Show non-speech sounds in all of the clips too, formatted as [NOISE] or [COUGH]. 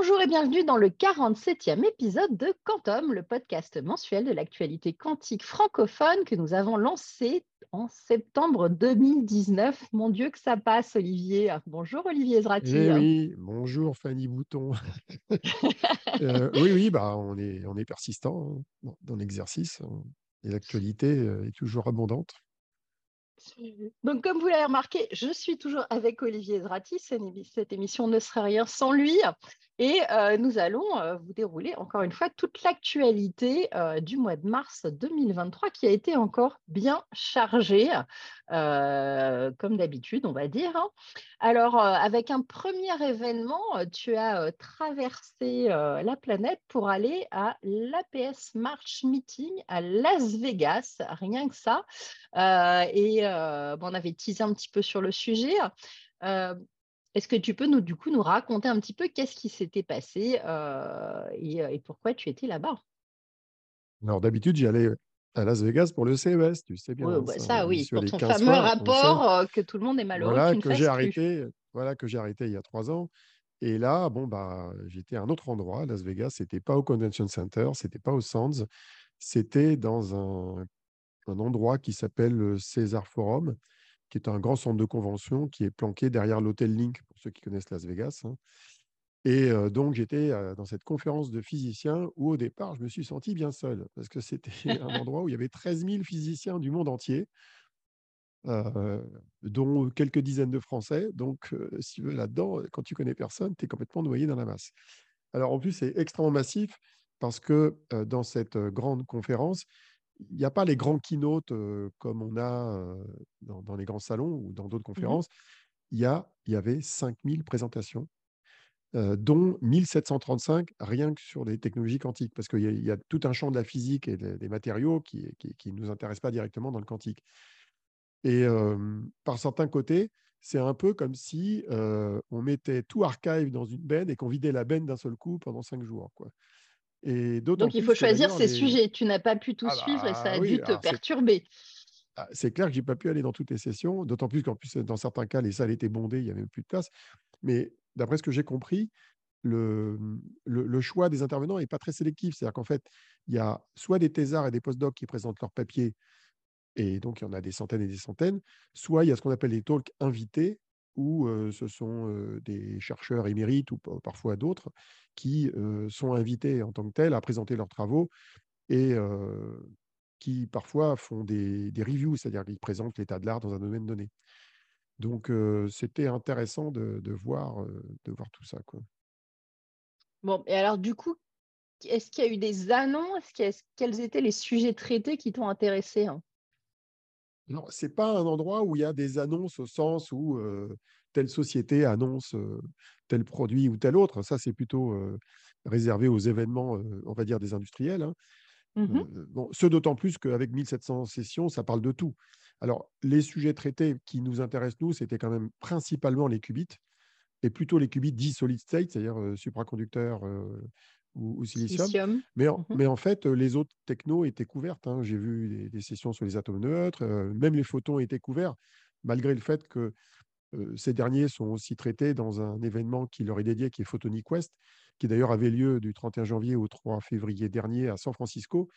Bonjour et bienvenue dans le 47e épisode de Quantum, le podcast mensuel de l'actualité quantique francophone que nous avons lancé en septembre 2019. Mon Dieu que ça passe, Olivier. Bonjour Olivier Zrati. Eh oui, bonjour Fanny Bouton. [LAUGHS] Euh, oui, oui, bah, on, est, on est persistant hein, dans l'exercice hein, et l'actualité euh, est toujours abondante. Donc, comme vous l'avez remarqué, je suis toujours avec Olivier Zrati. Cette émission ne serait rien sans lui. Et euh, nous allons euh, vous dérouler encore une fois toute l'actualité euh, du mois de mars 2023 qui a été encore bien chargée, comme d'habitude, on va dire. Hein. Alors, avec un premier événement, tu as traversé la planète pour aller à l'APS March Meeting à Las Vegas, rien que ça. et on avait teasé un petit peu sur le sujet. Est-ce que tu peux nous, du coup, nous raconter un petit peu qu'est-ce qui s'était passé euh, et, pourquoi tu étais là-bas? Alors, d'habitude, j'y allais à Las Vegas pour le CES, tu sais bien. Oui, hein, bah, ça, oui, pour ton fameux rapport euh, que tout le monde est malheureux. Voilà, que j'ai arrêté, voilà, que j'ai arrêté il y a trois ans. Et là, bon, bah, j'étais à un autre endroit, Las Vegas. C'était pas au Convention Center, c'était pas au Sands, c'était dans un, un endroit qui s'appelle le César Forum qui est un grand centre de convention qui est planqué derrière l'hôtel Link, pour ceux qui connaissent Las Vegas. Hein. Et donc, j'étais dans cette conférence de physiciens où, au départ, je me suis senti bien seul, parce que c'était un [LAUGHS] endroit où il y avait 13 000 physiciens du monde entier, dont quelques dizaines de Français. Donc, si tu veux, là-dedans, quand tu connais personne, tu es complètement noyé dans la masse. Alors, en plus, c'est extrêmement massif, parce que dans cette grande conférence, il n'y a pas les grands keynotes comme on a dans, les grands salons ou dans d'autres mmh conférences. Il y, a, il y avait 5000 présentations, dont 1735 rien que sur les technologies quantiques, parce qu'il y, a tout un champ de la physique et des, matériaux qui ne qui, nous intéressent pas directement dans le quantique. Et par certains côtés, c'est un peu comme si on mettait tout archive dans une benne et qu'on vidait la benne d'un seul coup pendant cinq jours. Quoi. Donc, il faut choisir ces sujets. Tu n'as pas pu tout ah suivre et ça a bah dû te perturber. Ah, c'est clair que je n'ai pas pu aller dans toutes les sessions, d'autant plus qu'en plus, dans certains cas, les salles étaient bondées, il n'y avait plus de place. Mais d'après ce que j'ai compris, le, le, choix des intervenants n'est pas très sélectif. C'est-à-dire qu'en fait, il y a soit des thésards et des postdocs qui présentent leurs papiers, et donc il y en a des centaines et des centaines, soit il y a ce qu'on appelle les talks invités, où ce sont des chercheurs émérites ou parfois d'autres qui sont invités en tant que tels à présenter leurs travaux et qui parfois font des, reviews, c'est-à-dire qu'ils présentent l'état de l'art dans un domaine donné. Donc, c'était intéressant de, voir, tout ça. Bon, et alors du coup, est-ce qu'il y a eu des annonces? Quels étaient les sujets traités qui t'ont intéressé hein? Non, ce n'est pas un endroit où il y a des annonces au sens où telle société annonce tel produit ou tel autre. Ça, c'est plutôt réservé aux événements, on va dire, des industriels. Hein. Mmh bon, ce d'autant plus qu'avec 1700 sessions, ça parle de tout. Alors, les sujets traités qui nous intéressent, nous, c'était quand même principalement les qubits, et plutôt les qubits dits solid state, c'est-à-dire supraconducteurs ou, silicium. Mmh mais, en, fait, les autres technos étaient couvertes. Hein. J'ai vu des, sessions sur les atomes neutres, même les photons étaient couverts, malgré le fait que ces derniers sont aussi traités dans un événement qui leur est dédié, qui est Photonic West, qui d'ailleurs avait lieu du 31 janvier au 3 février dernier à San Francisco,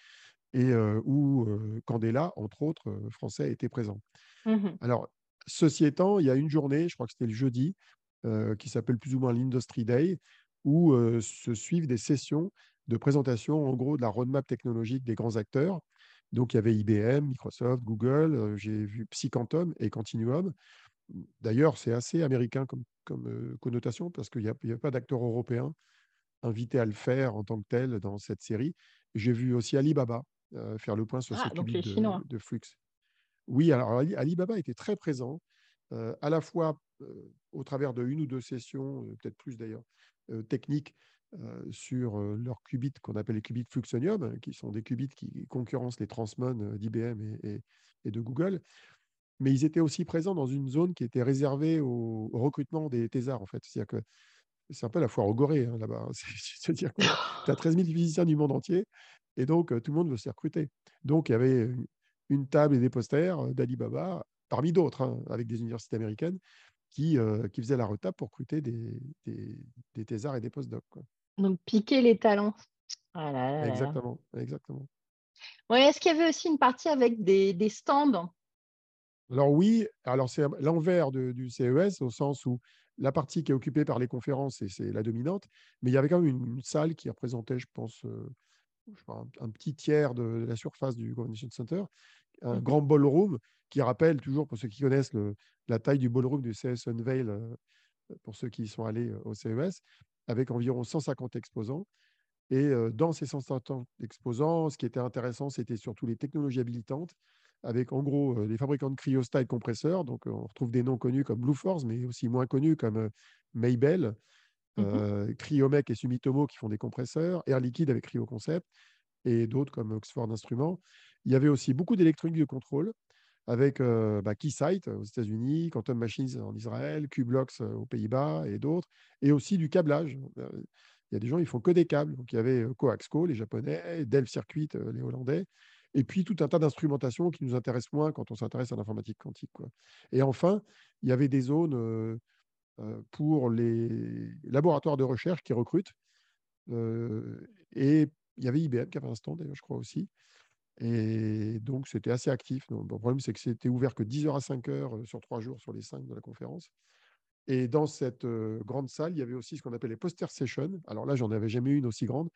et où Candela, entre autres, français, était présent. Mmh Alors, ceci étant, il y a une journée, je crois que c'était le jeudi, qui s'appelle plus ou moins l'Industry Day, où se suivent des sessions de présentation, en gros, de la roadmap technologique des grands acteurs. Donc, il y avait IBM, Microsoft, Google, j'ai vu Psyquantum et Continuum. D'ailleurs, c'est assez américain comme, connotation parce qu'il n'y a, pas d'acteurs européens invités à le faire en tant que tel dans cette série. J'ai vu aussi Alibaba faire le point sur ah, ce de, de, Flux. Oui, alors Alibaba était très présent, à la fois au travers de une ou deux sessions, peut-être plus d'ailleurs, techniques sur leurs qubits qu'on appelle les qubits Fluxonium, qui sont des qubits qui concurrencent les Transmon d'IBM et, de Google. Mais ils étaient aussi présents dans une zone qui était réservée au, recrutement des thésards, en fait. C'est-à-dire que c'est un peu la foire au goré hein, là-bas. Hein. [LAUGHS] C'est-à-dire que tu as 13 000 physiciens du monde entier et donc tout le monde veut se recruter. Donc il y avait une table et des posters d'Alibaba, parmi d'autres, hein, avec des universités américaines, qui, qui faisaient la retape pour recruter des, des, thésards et des postdocs. Donc, piquer les talents. Ah exactement, exactement. Est-ce qu'il y avait aussi une partie avec des, des stands? Alors oui, alors c'est l'envers du CES au sens où la partie qui est occupée par les conférences, c'est la dominante, mais il y avait quand même une, salle qui représentait, je pense, un, petit tiers de, la surface du Convention Center, un mmh grand ballroom qui rappelle toujours, pour ceux qui connaissent la taille du ballroom du CES Unveil, pour ceux qui sont allés au CES, avec environ 150 exposants. Et dans ces 150 exposants, ce qui était intéressant, c'était surtout les technologies habilitantes, avec en gros les fabricants de cryostats et de compresseurs. Donc, on retrouve des noms connus comme Blue Force, mais aussi moins connus comme Maybell, mmh Cryomec et Sumitomo qui font des compresseurs, Air Liquide avec CryoConcept et d'autres comme Oxford Instruments. Il y avait aussi beaucoup d'électronique de contrôle avec bah, Keysight aux États-Unis, Quantum Machines en Israël, Qblox aux Pays-Bas et d'autres, et aussi du câblage. Il y a des gens, ils font que des câbles. Donc, il y avait Coaxco, les Japonais, Dell Circuit, les Hollandais, et puis tout un tas d'instrumentations qui nous intéressent moins quand on s'intéresse à l'informatique quantique. Quoi. Et enfin, il y avait des zones pour les laboratoires de recherche qui recrutent. et il y avait IBM qui avait un stand, d'ailleurs, je crois aussi. Et donc, c'était assez actif. le problème, c'est que c'était ouvert que 10h à 5h sur trois jours sur les 5 de la conférence. Et dans cette grande salle, il y avait aussi ce qu'on appelle les poster sessions. Alors là, j'en avais jamais eu une aussi grande.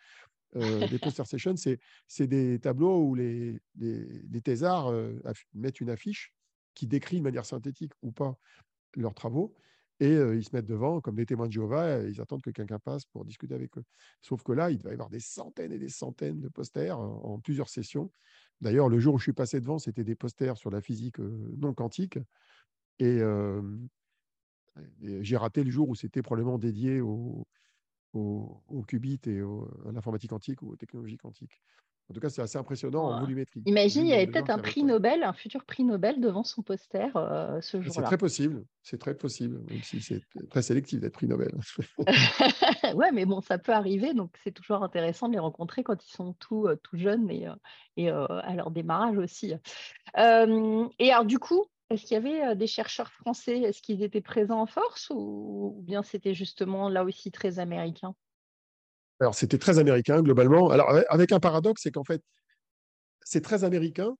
Les poster sessions, c'est des tableaux où les, les, thésards mettent une affiche qui décrit de manière synthétique ou pas leurs travaux. Et ils se mettent devant, comme des témoins de Jéhovah, ils attendent que quelqu'un passe pour discuter avec eux. Sauf que là, il va y avoir des centaines et des centaines de posters en, plusieurs sessions. D'ailleurs, le jour où je suis passé devant, c'était des posters sur la physique non quantique. Et j'ai raté le jour où c'était probablement dédié au, au, qubit et à l'informatique quantique ou aux technologies quantiques. En tout cas, c'est assez impressionnant en volumétrie. Imagine, il y avait peut-être un prix Nobel, un futur prix Nobel devant son poster euh, ce jour-là. C'est très possible, c'est très possible, même si c'est très sélectif d'être prix Nobel. [LAUGHS] ouais, mais bon, ça peut arriver, donc c'est toujours intéressant de les rencontrer quand ils sont tout, euh, tout jeunes et, euh, et à leur démarrage aussi. et alors, du coup, est-ce qu'il y avait des chercheurs français? Est-ce qu'ils étaient présents en force ou, bien c'était justement là aussi très américain? Alors, c'était très américain globalement. Alors, avec un paradoxe, c'est qu'en fait, c'est très américain,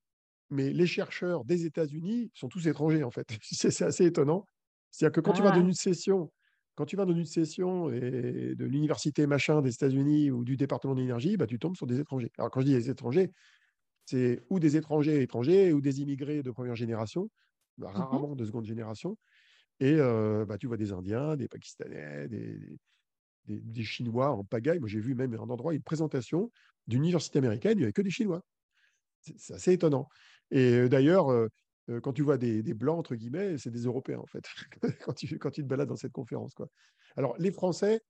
mais les chercheurs des États-Unis sont tous étrangers, en fait. [LAUGHS] c'est assez étonnant. C'est-à-dire que quand tu vas dans ah. une session, quand tu vas dans une session et de l'université machin des États-Unis ou du département d'énergie, bah, tu tombes sur des étrangers. Alors, quand je dis des étrangers, c'est ou des étrangers étrangers ou des immigrés de première génération. Bah, mmh rarement de seconde génération. Et bah, tu vois des Indiens, des Pakistanais, des, des, Chinois en pagaille. Moi, j'ai vu même un endroit, une présentation d'une université américaine, il n'y avait que des Chinois. C'est assez étonnant. Et d'ailleurs, quand tu vois des, blancs, entre guillemets, c'est des Européens, en fait, [LAUGHS] quand, tu, quand te balades dans cette conférence. Quoi. Alors, les Français,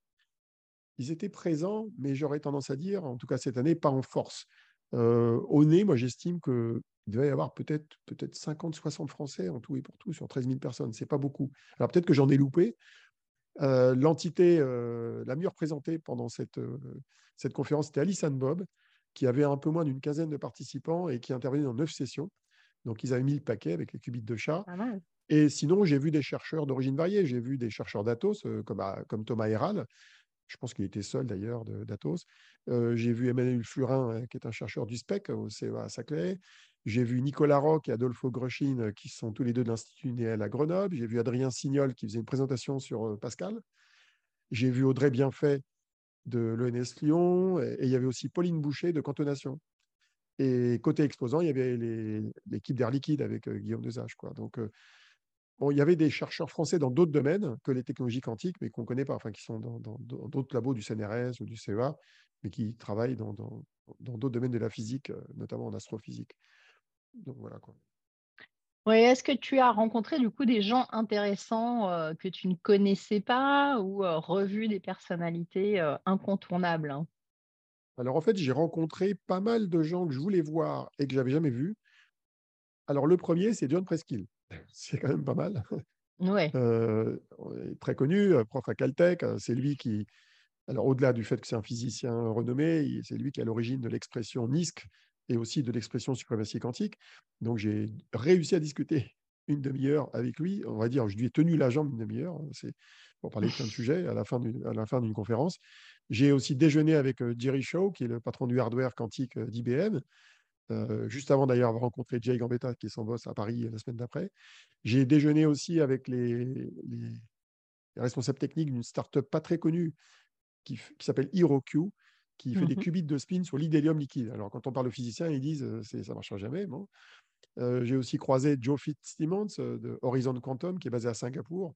ils étaient présents, mais j'aurais tendance à dire, en tout cas cette année, pas en force. au nez, moi, j'estime que il devait y avoir peut-être peut 50, 60 Français en tout et pour tout sur 13 000 personnes. C'est pas beaucoup. Alors peut-être que j'en ai loupé. Euh, l'entité euh, la mieux représentée pendant cette, euh, cette conférence, c'était Alice Bob, qui avait un peu moins d'une quinzaine de participants et qui intervenait dans neuf sessions. Donc, ils avaient mis le paquet avec les qubits de chat. Et sinon, j'ai vu des chercheurs d'origine variée. J'ai vu des chercheurs d'Atos, comme, comme Thomas Héral. Je pense qu'il était seul d'ailleurs d'Atos. j'ai vu Emmanuel Flurin, qui est un chercheur du SPEC au CEA à Saclay. J'ai vu Nicolas Roch et Adolfo Groshin, euh, qui sont tous les deux de l'Institut Néel à Grenoble. J'ai vu Adrien Signol, qui faisait une présentation sur euh, Pascal. J'ai vu Audrey Bienfait de l'ENS Lyon. Et, il y avait aussi Pauline Boucher de Cantonation. Et côté exposant, il y avait l'équipe d'Air Liquide avec euh, Guillaume Desage. Donc, il y avait des chercheurs français dans d'autres domaines que les technologies quantiques, mais qu'on ne connaît pas, enfin, qui sont dans d'autres labos du CNRS ou du CEA, mais qui travaillent dans d'autres domaines de la physique, notamment en astrophysique. Donc voilà quoi. est-ce que tu as rencontré du coup des gens intéressants euh, que tu ne connaissais pas ou euh, revu des personnalités euh, incontournables hein? Alors en fait, j'ai rencontré pas mal de gens que je voulais voir et que j'avais jamais vus. Alors le premier, c'est John Preskill. [LAUGHS] c'est quand même pas mal. Ouais. très connu, prof à Caltech. C'est lui qui, alors au-delà du fait que c'est un physicien renommé, c'est lui qui est à l'origine de l'expression NISC, et aussi de l'expression suprématie quantique. Donc, j'ai réussi à discuter [LAUGHS] une demi-heure avec lui. On va dire, je lui ai tenu la jambe une demi-heure. Hein, c'est pour parler de plein de [LAUGHS] sujets à la fin d'une conférence. J'ai aussi déjeuné avec Jerry Shaw, qui est le patron du hardware quantique d'IBM. juste avant d'ailleurs avoir rencontré Jay Gambetta, qui est son boss à Paris la semaine d'après. J'ai déjeuné aussi avec les, les responsables techniques d'une startup pas très connue qui, qui s'appelle HeroQ, qui fait des mmh qubits de spin sur l'hydélium liquide. Alors, quand on parle aux physiciens, ils disent ça ne marchera jamais. Bon. J'ai aussi croisé Joe Fitzsimmons de Horizon Quantum, qui est basé à Singapour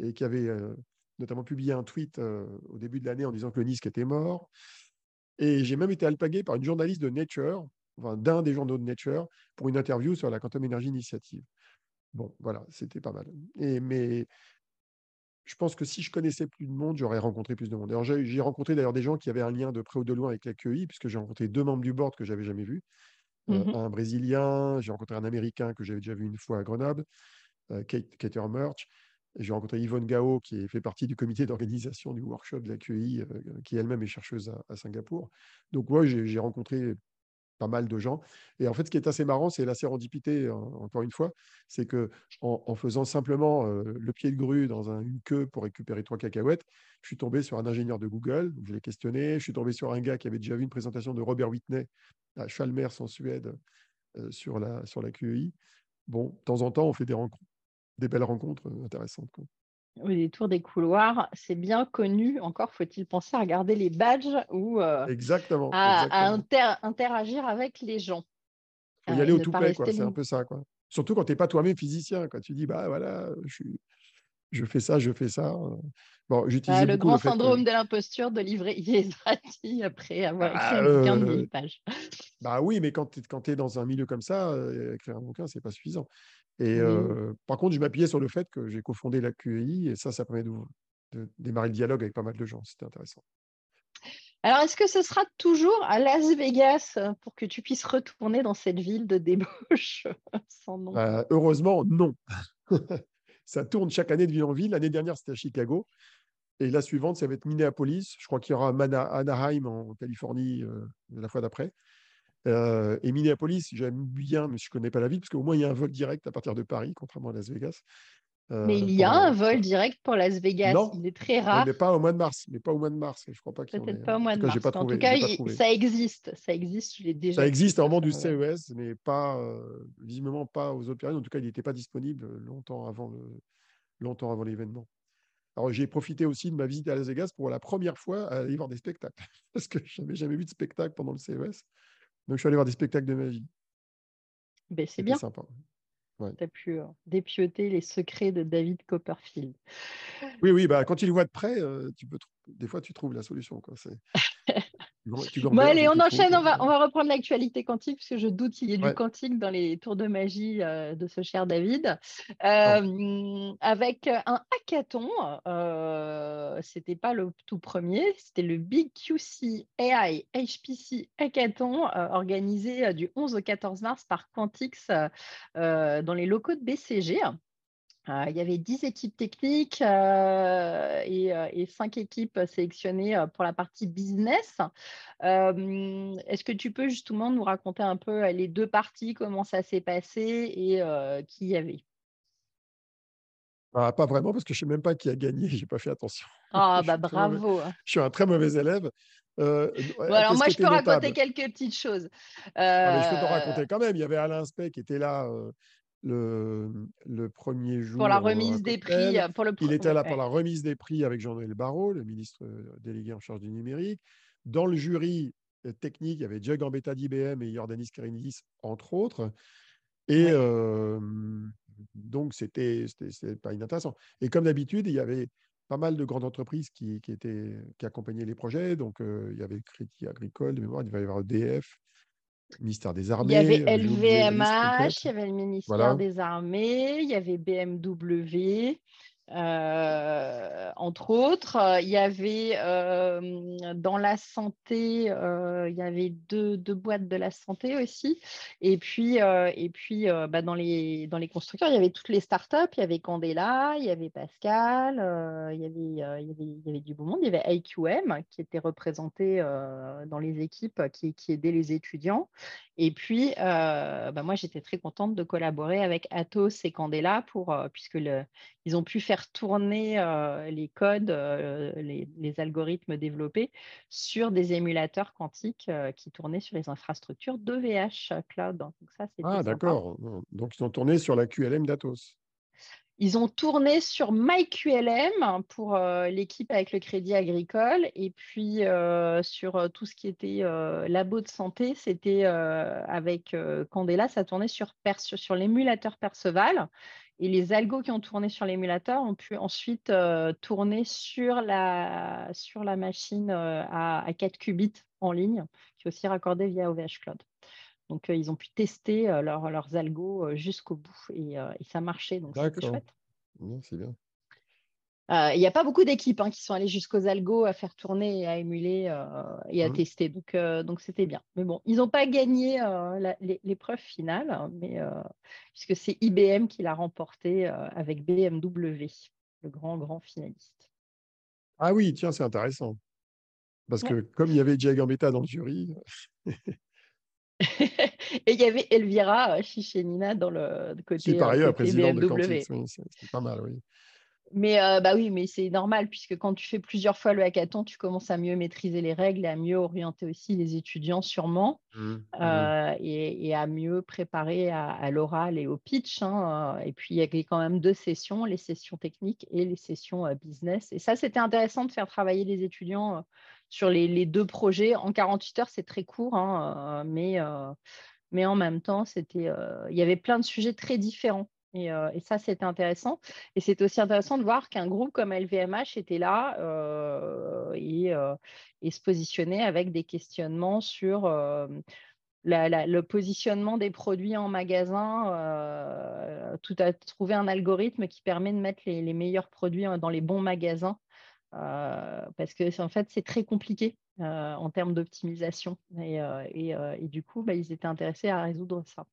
et qui avait notamment publié un tweet au début de l'année en disant que le NISC était mort. Et j'ai même été alpagué par une journaliste de Nature, enfin, d'un des journaux de Nature, pour une interview sur la Quantum Energy Initiative. Bon, voilà, c'était pas mal. Et, mais je pense que si je connaissais plus de monde, j'aurais rencontré plus de monde. j'ai rencontré d'ailleurs des gens qui avaient un lien de près ou de loin avec la QI, puisque j'ai rencontré deux membres du board que j'avais jamais vus. Euh, mmh un Brésilien, j'ai rencontré un Américain que j'avais déjà vu une fois à Grenoble, euh, Kate, Kate Merch. J'ai rencontré Yvonne Gao, qui fait partie du comité [LAUGHS] d'organisation du workshop de la QI, euh, qui elle-même est chercheuse à, à Singapour. Donc, moi, j'ai rencontré pas mal de gens. Et en fait, ce qui est assez marrant, c'est la sérendipité, encore une fois, c'est que en, faisant simplement le pied de grue dans une queue pour récupérer trois cacahuètes, je suis tombé sur un ingénieur de Google, je l'ai questionné, je suis tombé sur un gars qui avait déjà vu une présentation de Robert Whitney à Chalmers en Suède sur, la, sur la QEI. Bon, de temps en temps, on fait des rencontres, des belles rencontres intéressantes. Les tours des couloirs, c'est bien connu. Encore faut-il penser à regarder les badges ou exactement, à, interagir avec les gens. Il faut y aller au tout quoi. C'est un peu ça, quoi. Surtout quand tu n'es pas toi-même physicien, quand tu dis, bah voilà, je, je fais ça, je fais ça. Bon, bah, le grand syndrome de l'imposture de livrer [LAUGHS] Yesrati après avoir écrit un bouquin de 1000 euh, pages. [LAUGHS] Bah oui, mais quand tu es, dans un milieu comme ça, euh, écrire un bouquin, c'est pas suffisant. Et euh, par contre, je m'appuyais sur le fait que j'ai cofondé la QEI et ça, ça permet de, démarrer le dialogue avec pas mal de gens. C'était intéressant. Alors, est-ce que ce sera toujours à Las Vegas pour que tu puisses retourner dans cette ville de débauche [LAUGHS] sans nom? Bah, Heureusement, non. Ça tourne chaque année de ville en ville. L'année dernière, c'était à Chicago. Et la suivante, ça va être Minneapolis. Je crois qu'il y aura Anaheim en Californie euh, la fois d'après. Euh, et Minneapolis, j'aime bien, mais je ne connais pas la ville, parce qu'au moins, il y a un vol direct à partir de Paris, contrairement à Las Vegas. Euh, mais il y a un vol direct pour Las Vegas. il est très rare. Mais pas au mois de mars. Mais pas au mois de mars. Je crois pas Peut-être pas au mois de mars. en tout cas, ça existe. Ça existe. Je l'ai déjà. Ça existe en moment du CES, mais pas euh, visiblement pas aux autres périodes. En tout cas, il n'était pas disponible longtemps avant le longtemps avant l'événement. Alors, j'ai profité aussi de ma visite à Las Vegas pour la première fois aller voir des spectacles, [LAUGHS] parce que je n'avais jamais vu de spectacle pendant le CES. Donc, je suis allé voir des spectacles de magie. Ben, c'est bien. sympa. Tu as pu euh, dépioter les secrets de David Copperfield. Oui, oui, bah, quand tu le vois de près, euh, tu peux des fois, tu trouves la solution. Quoi. [LAUGHS] bon, allez, on enchaîne, on va, on va reprendre l'actualité quantique, parce que je doute qu'il y ait du quantique dans les tours de magie euh, de ce cher David. Euh, avec un hackathon, euh, c'était pas le tout premier, c'était le Big QC AI HPC Hackathon, organisé du 11 au 14 mars par Quantix dans les locaux de BCG. Euh, il y avait 10 équipes techniques euh, et, euh, et, 5 équipes sélectionnées pour la partie business. Est-ce que tu peux justement nous raconter un peu les deux parties, comment ça s'est passé et qui y avait? Ah, Pas vraiment, parce que je ne sais même pas qui a gagné, je n'ai pas fait attention. Ah, [LAUGHS] bah bravo. Je suis un très mauvais élève. alors moi, je peux raconter quelques petites choses. Ah, je peux te raconter quand même. Il y avait Alain Spey qui était là le, le premier jour. Pour la remise des prix. Pour le... Il était là pour la remise des prix avec Jean-Noël Barrot, le ministre délégué en charge du numérique. Dans le jury technique, il y avait Jay Gambetta d'IBM et Jordanis Karinidis, entre autres. Et donc, c'était pas inintéressant. Et comme d'habitude, il y avait pas mal de grandes entreprises qui, qui, étaient, qui accompagnaient les projets. Donc, il y avait Crédit Agricole, de mémoire, il va y avoir EDF, ministère des Armées. Il y avait LVMH, il y avait le ministère des Armées, il y avait BMW, Euh, entre autres, il y avait euh, dans la santé, euh, il y avait deux, boîtes de la santé aussi. Et puis, et puis bah, dans, les, dans les constructeurs, il y avait toutes les startups. Il y avait Candela, il y avait Pascal, il, y avait, il, y avait, du beau monde. Il y avait IQM qui était représenté dans les équipes qui, qui aidaient les étudiants. Et puis, bah, moi, j'étais très contente de collaborer avec Atos et Candela pour, puisque ils ont pu faire tourner euh, les codes, euh, les, algorithmes développés sur des émulateurs quantiques euh, qui tournaient sur les infrastructures d'EVH Cloud. Donc ça, ah, d'accord. Donc, ils ont tourné sur la QLM d'Atos. Ils ont tourné sur MyQLM pour l'équipe avec le Crédit Agricole et puis sur tout ce qui était labo de santé, c'était avec Candela, ça tournait sur, sur l'émulateur Perceval et les algos qui ont tourné sur l'émulateur ont pu ensuite euh, tourner sur la, sur la machine euh, à, 4 qubits en ligne, qui est aussi raccordée via OVH Cloud. Donc, euh, ils ont pu tester leurs algos jusqu'au bout et, et, ça marchait. Donc, c'était chouette. C'est bien. Euh, il n'y a pas beaucoup d'équipes hein, qui sont allées jusqu'aux algos à faire tourner et à émuler euh, et à mmh. tester. Donc, euh, donc c'était bien. Mais bon, ils n'ont pas gagné l'épreuve finale, hein, mais, puisque c'est IBM qui l'a remporté avec BMW, le grand, grand finaliste. Ah oui, tiens, c'est intéressant. Parce que comme il y avait Diego Gambetta dans le jury. [LAUGHS] et il y avait Elvira Chichenina dans le côté, pareil, côté BMW. c'est pas mal, oui. Mais euh, bah oui, mais c'est normal puisque quand tu fais plusieurs fois le hackathon, tu commences à mieux maîtriser les règles et à mieux orienter aussi les étudiants sûrement mmh, mmh. Euh, et, à mieux préparer à, l'oral et au pitch. Hein, euh, et puis il y a quand même deux sessions, les sessions techniques et les sessions business. Et ça, c'était intéressant de faire travailler les étudiants sur les, deux projets. En 48 heures, c'est très court, hein, mais, mais en même temps, c'était, il y avait plein de sujets très différents. Euh, et, ça, c'était intéressant. Et c'est aussi intéressant de voir qu'un groupe comme LVMH était là euh, euh, et, se positionnait avec des questionnements sur le positionnement des produits en magasin. tout a trouvé un algorithme qui permet de mettre les, meilleurs produits dans les bons magasins. parce que en fait, c'est très compliqué en termes d'optimisation. Et, du coup, bah, ils étaient intéressés à résoudre ça.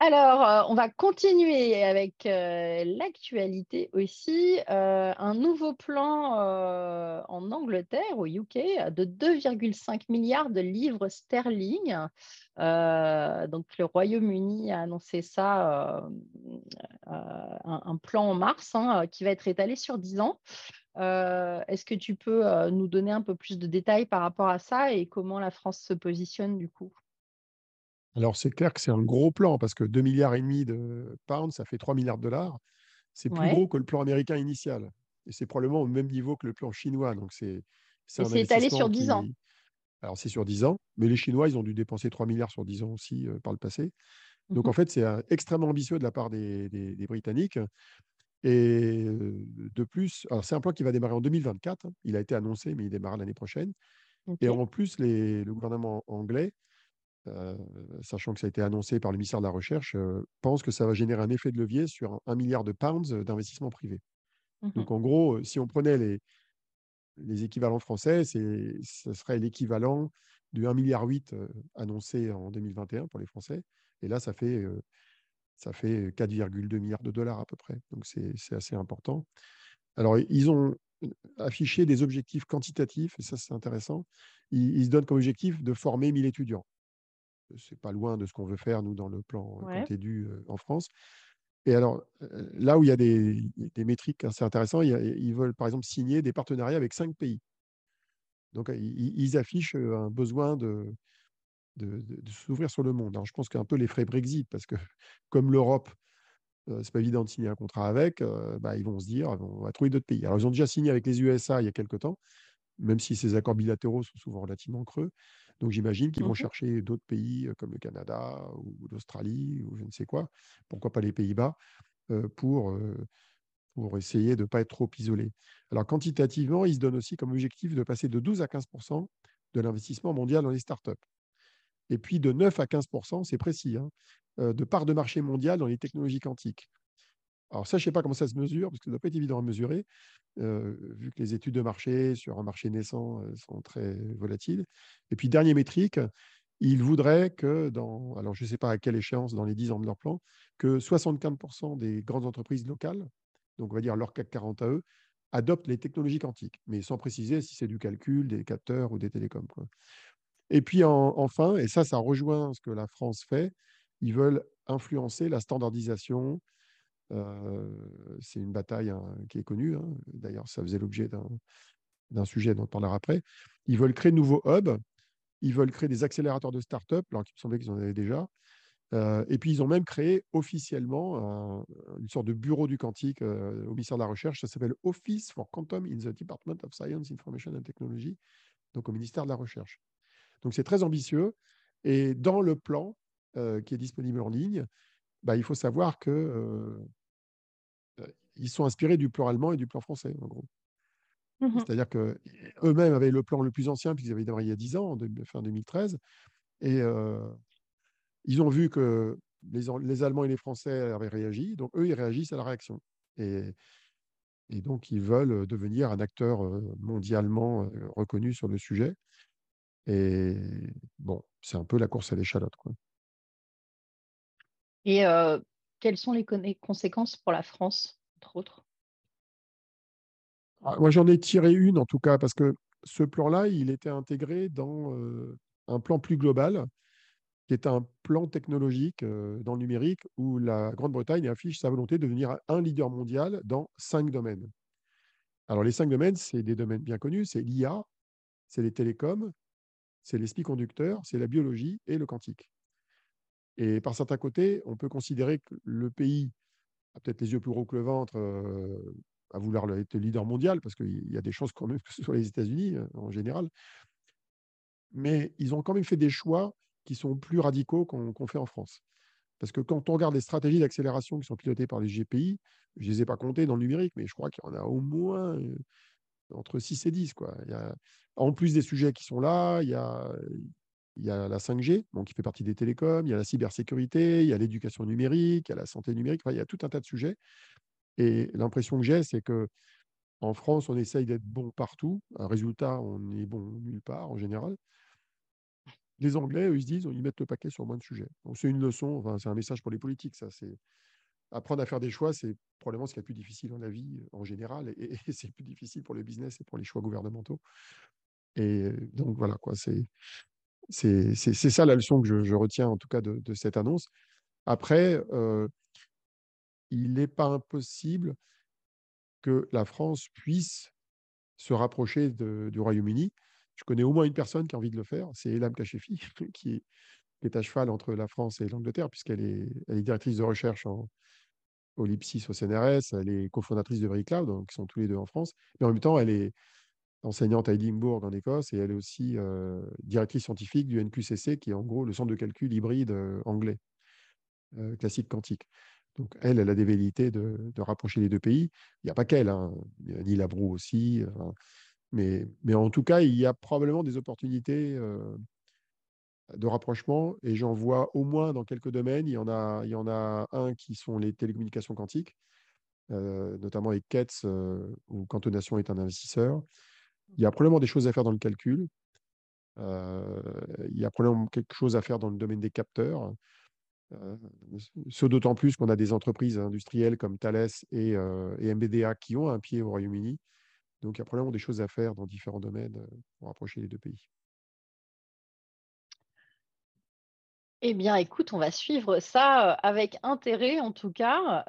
Alors, euh, on va continuer avec euh, l'actualité aussi. Euh, un nouveau plan en Angleterre, au UK, de 2,5 milliards de livres sterling. donc, le Royaume-Uni a annoncé ça, un, plan en mars hein, qui va être étalé sur 10 ans. Est-ce que tu peux nous donner un peu plus de détails par rapport à ça et comment la France se positionne du coup? Alors, c'est clair que c'est un gros plan parce que 2 milliards et demi de pounds, ça fait 3 milliards de dollars. C'est plus gros que le plan américain initial. Et c'est probablement au même niveau que le plan chinois. Donc, c'est c'est étalé sur 10 ans. Alors, c'est sur 10 ans, mais les Chinois, ils ont dû dépenser 3 milliards sur 10 ans aussi par le passé. Donc, en mmh fait, c'est extrêmement ambitieux de la part des, Britanniques. Et de plus, alors c'est un plan qui va démarrer en 2024. Hein. Il a été annoncé, mais il démarre l'année prochaine. Et en plus, les, le gouvernement anglais euh, sachant que ça a été annoncé par le ministère de la Recherche, euh, pense que ça va générer un effet de levier sur un, milliard de pounds d'investissement privé. Mmh Donc en gros, euh, si on prenait les, les équivalents français, ce serait l'équivalent du 1,8 milliard annoncé en 2021 pour les Français. Et là, ça fait, ça fait 4,2 milliards de dollars à peu près. Donc c'est assez important. Alors, ils ont affiché des objectifs quantitatifs, et ça c'est intéressant. Ils, ils, se donnent comme objectif de former 1000 étudiants c'est pas loin de ce qu'on veut faire, nous, dans le plan ouais. dû en France. Et alors, là où il y a des, métriques assez intéressantes, ils veulent, par exemple, signer des partenariats avec cinq pays. Donc, ils, affichent un besoin de, de, s'ouvrir sur le monde. Alors, je pense qu'un peu les frais Brexit, parce que [LAUGHS] comme l'Europe, ce c'est pas évident de signer un contrat avec, bah, ils vont se dire, on va trouver d'autres pays. Alors, ils ont déjà signé avec les USA il y a quelques temps, même si ces accords bilatéraux sont souvent relativement creux. Donc j'imagine qu'ils vont mmh chercher d'autres pays comme le Canada ou l'Australie ou je ne sais quoi, pourquoi pas les Pays-Bas, pour, pour essayer de ne pas être trop isolés. Alors quantitativement, ils se donnent aussi comme objectif de passer de 12 à 15% de l'investissement mondial dans les startups. Et puis de 9 à 15% c'est précis, hein, de part de marché mondial dans les technologies quantiques. Alors ça, je ne sais pas comment ça se mesure, parce que ça ne doit pas être évident à mesurer, vu que les études de marché sur un marché naissant sont très volatiles. Et puis, dernière métrique, ils voudraient que dans, alors je ne sais pas à quelle échéance dans les 10 ans de leur plan, que 75% des grandes entreprises locales, donc on va dire leur CAC 40 à eux, adoptent les technologies quantiques, mais sans préciser si c'est du calcul, des capteurs ou des télécoms. Et puis enfin, et ça, ça rejoint ce que la France fait, ils veulent influencer la standardisation. C'est une bataille hein, qui est connue. Hein. D'ailleurs, ça faisait l'objet d'un sujet dont on parlera après. Ils veulent créer de nouveaux hubs ils veulent créer des accélérateurs de start-up, alors qu'il me semblait qu'ils en avaient déjà. Et puis, ils ont même créé officiellement une sorte de bureau du quantique au ministère de la Recherche. Ça s'appelle Office for Quantum in the Department of Science, Information and Technology, donc au ministère de la Recherche. Donc, c'est très ambitieux. Et dans le plan qui est disponible en ligne, bah, il faut savoir que ils sont inspirés du plan allemand et du plan français, en gros. Mmh C'est-à-dire qu'eux-mêmes avaient le plan le plus ancien, puisqu'ils avaient démarré il y a 10 ans, fin 2013. Et ils ont vu que les, Allemands et les Français avaient réagi. Donc, eux, ils réagissent à la réaction. Et, et donc, ils veulent devenir un acteur mondialement reconnu sur le sujet. Et bon, c'est un peu la course à l'échalote. Et quelles sont les conséquences pour la France, entre autres ah, moi, j'en ai tiré une, en tout cas, parce que ce plan-là, il était intégré dans un plan plus global, qui est un plan technologique dans le numérique, où la Grande-Bretagne affiche sa volonté de devenir un leader mondial dans cinq domaines. Alors, les cinq domaines, c'est des domaines bien connus, c'est l'IA, c'est les télécoms, c'est les semi-conducteurs, c'est la biologie et le quantique. Et par certains côtés, on peut considérer que le pays peut-être les yeux plus gros que le ventre à vouloir être leader mondial, parce qu'il y a des chances quand même que ce soit les États-Unis euh, en général. Mais ils ont quand même fait des choix qui sont plus radicaux qu'on fait en France. Parce que quand on regarde les stratégies d'accélération qui sont pilotées par les GPI, je ne les ai pas comptées dans le numérique, mais je crois qu'il y en a au moins euh, entre 6 et 10. Quoi. Il y a, en plus des sujets qui sont là, il y a, il y a la 5G, qui fait partie des télécoms, il y a la cybersécurité, il y a l'éducation numérique, il y a la santé numérique, il y a tout un tas de sujets. Et l'impression que j'ai, c'est que en France, on essaye d'être bon partout. Un résultat, on est bon nulle part en général. Les Anglais, eux, ils se disent, ils mettent le paquet sur moins de sujets. c'est une leçon, enfin, c'est un message pour les politiques. Ça, c'est apprendre à faire des choix, c'est probablement ce qui est le plus difficile dans la vie en général, et, c'est plus difficile pour le business et pour les choix gouvernementaux. Et donc voilà, quoi, c'est c'est ça la leçon que je, retiens en tout cas de, cette annonce. Après, euh, il n'est pas impossible que la France puisse se rapprocher du Royaume-Uni. Je connais au moins une personne qui a envie de le faire, c'est Elam Kachefi, [LAUGHS] qui est, à cheval entre la France et l'Angleterre, puisqu'elle est, directrice de recherche au LIPSIS au CNRS, elle est cofondatrice de Cloud, donc ils sont tous les deux en France, mais en même temps, elle est enseignante à Edinburgh en Écosse et elle est aussi euh, directrice scientifique du NQCC, qui est en gros le centre de calcul hybride euh, anglais, euh, classique quantique. Donc, elle, elle a des velléités de, rapprocher les deux pays. Il n'y a pas qu'elle, hein. il y a Neil Abrou aussi. mais, mais en tout cas, il y a probablement des opportunités de rapprochement et j'en vois au moins dans quelques domaines. Il y en a, il y en a un qui sont les télécommunications quantiques, notamment avec Ketz, où Cantonation est un investisseur. Il y a probablement des choses à faire dans le calcul. il y a probablement quelque chose à faire dans le domaine des capteurs. Euh, d'autant plus qu'on a des entreprises industrielles comme Thales et, euh, MBDA qui ont un pied au Royaume-Uni. Donc, il y a probablement des choses à faire dans différents domaines euh, pour rapprocher les deux pays. Eh bien, écoute, on va suivre ça avec intérêt en tout cas.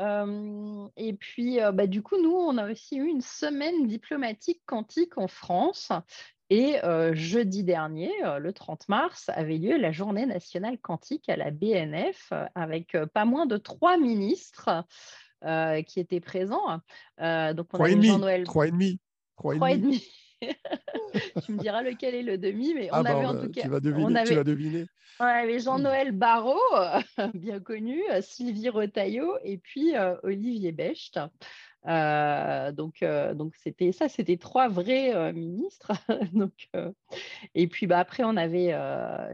et puis, bah, du coup, nous, on a aussi eu une semaine diplomatique quantique en France. Et jeudi dernier, le 30 mars, avait lieu la journée nationale quantique à la BNF avec pas moins de trois ministres qui étaient présents. donc on trois, et demi, Noël... trois et demi. Trois et demi. Tu me diras lequel est le demi, mais on ah avait en bah, tout cas. Tu vas deviner. Tu vas deviner. On avait Jean-Noël Barrot, [LAUGHS] bien connu, Sylvie Retailleau et puis Olivier Becht. Donc, donc c'était ça, c'était trois vrais ministres. [LAUGHS] donc, et puis bah, après, on avait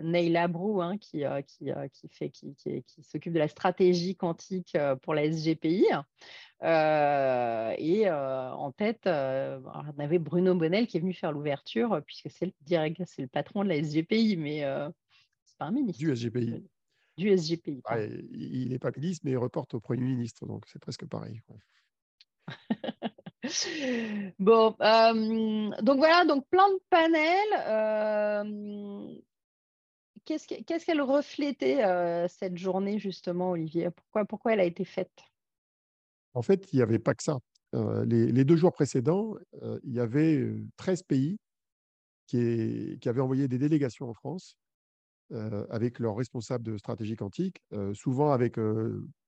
Neila Brou hein, qui, qui, qui, fait, qui, qui, qui s'occupe de la stratégie quantique pour la SGPI. et en tête, on avait Bruno Bonnel qui est venu faire l'ouverture, puisque c'est le direct, c'est le patron de la SGPI, mais c'est pas un ministre. Du SGPI. Du SGPI. il n'est pas ministre, mais il reporte au Premier ministre, donc c'est presque pareil. [LAUGHS] bon, donc voilà, donc plein de panels. Qu'est-ce qu'elle reflétait cette journée justement, Olivier? Pourquoi, pourquoi elle a été faite? En fait, il n'y avait pas que ça. Les, deux jours précédents, il y avait 13 pays qui, qui, avaient envoyé des délégations en France avec leurs responsables de stratégie quantique, souvent avec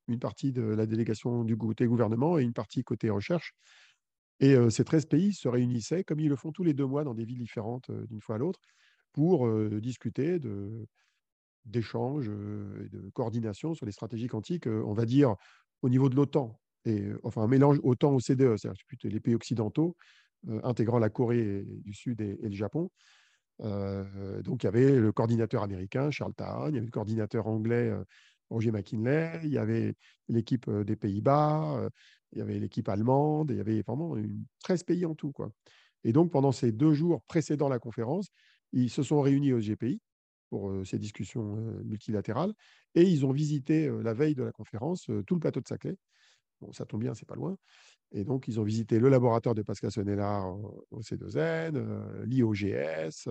une partie de la délégation du côté gouvernement et une partie côté recherche. Et ces 13 pays se réunissaient, comme ils le font tous les deux mois dans des villes différentes d'une fois à l'autre, pour discuter d'échanges et de coordination sur les stratégies quantiques, on va dire, au niveau de l'OTAN. Et, enfin, un mélange OTAN-OCDE, c'est-à-dire les pays occidentaux, intégrant la Corée du Sud et, le Japon. donc, il y avait le coordinateur américain, Charles Tahan, il y avait le coordinateur anglais, Roger McKinley, il y avait l'équipe des Pays-Bas, il y avait l'équipe allemande, il y avait vraiment une, 13 pays en tout. Quoi. Et donc, pendant ces deux jours précédant la conférence, ils se sont réunis au GPI pour ces discussions multilatérales et ils ont visité la veille de la conférence tout le plateau de Saclay. Bon, ça tombe bien, c'est pas loin. Et donc, ils ont visité le laboratoire de Pascal Sonnellard au C2N, l'IOGS.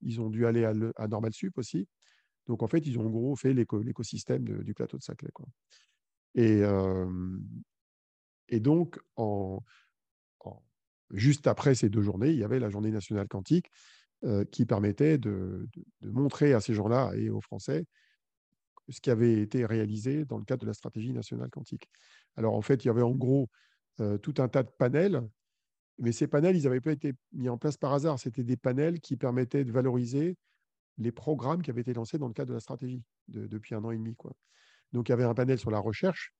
ils ont dû aller à, à Normal Sup aussi. Donc, en fait, ils ont en gros fait l'écosystème du plateau de Saclay. Quoi. Et, donc, juste après ces deux journées, il y avait la journée nationale quantique qui permettait de, montrer à ces gens-là et aux Français ce qui avait été réalisé dans le cadre de la stratégie nationale quantique. Alors, en fait, il y avait en gros tout un tas de panels, mais ces panels, ils n'avaient pas été mis en place par hasard. C'était des panels qui permettaient de valoriser les programmes qui avaient été lancés dans le cadre de la stratégie depuis un an et demi. Quoi. Donc, il y avait un panel sur la recherche,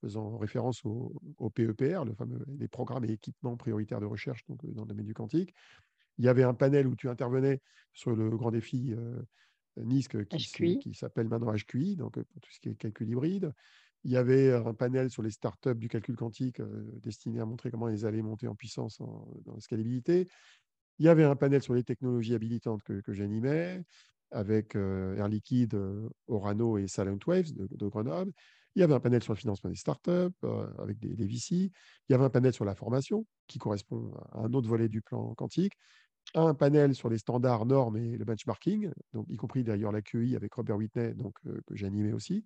faisant référence au, PEPR, le fameux, les programmes et équipements prioritaires de recherche donc, dans le domaine du quantique. Il y avait un panel où tu intervenais sur le grand défi NISC qui, qui s'appelle maintenant HQI, donc pour tout ce qui est calcul hybride. Il y avait un panel sur les startups du calcul quantique destiné à montrer comment ils allaient monter en puissance dans la scalabilité. Il y avait un panel sur les technologies habilitantes que, que j'animais avec Air Liquide, Orano et Silent Waves de, Grenoble. Il y avait un panel sur le financement des startups avec des, des, VC. Il y avait un panel sur la formation qui correspond à un autre volet du plan quantique. Un panel sur les standards, normes et le benchmarking, donc y compris d'ailleurs la QI avec Robert Whitney, donc, que animé aussi.